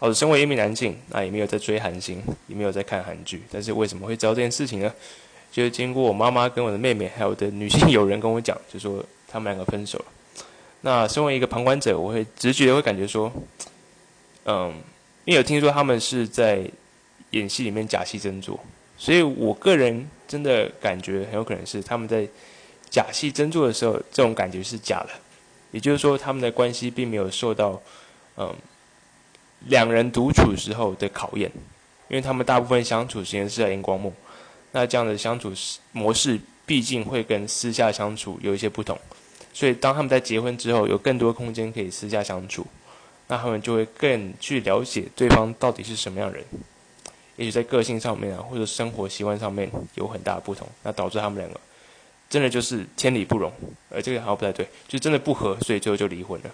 好，身为一名男性，那也没有在追韩星，也没有在看韩剧，但是为什么会知道这件事情呢？就是经过我妈妈跟我的妹妹，还有我的女性友人跟我讲，就说他们两个分手了。那身为一个旁观者，我会直觉会感觉说，嗯，因为有听说他们是在演戏里面假戏真做，所以我个人真的感觉很有可能是他们在假戏真做的时候，这种感觉是假的，也就是说他们的关系并没有受到嗯两人独处时候的考验，因为他们大部分相处时间是在荧光幕。那这样的相处模式，毕竟会跟私下相处有一些不同，所以当他们在结婚之后，有更多空间可以私下相处，那他们就会更去了解对方到底是什么样人，也许在个性上面啊，或者生活习惯上面有很大的不同，那导致他们两个真的就是天理不容，呃，这个好像不太对，就真的不合，所以最后就离婚了。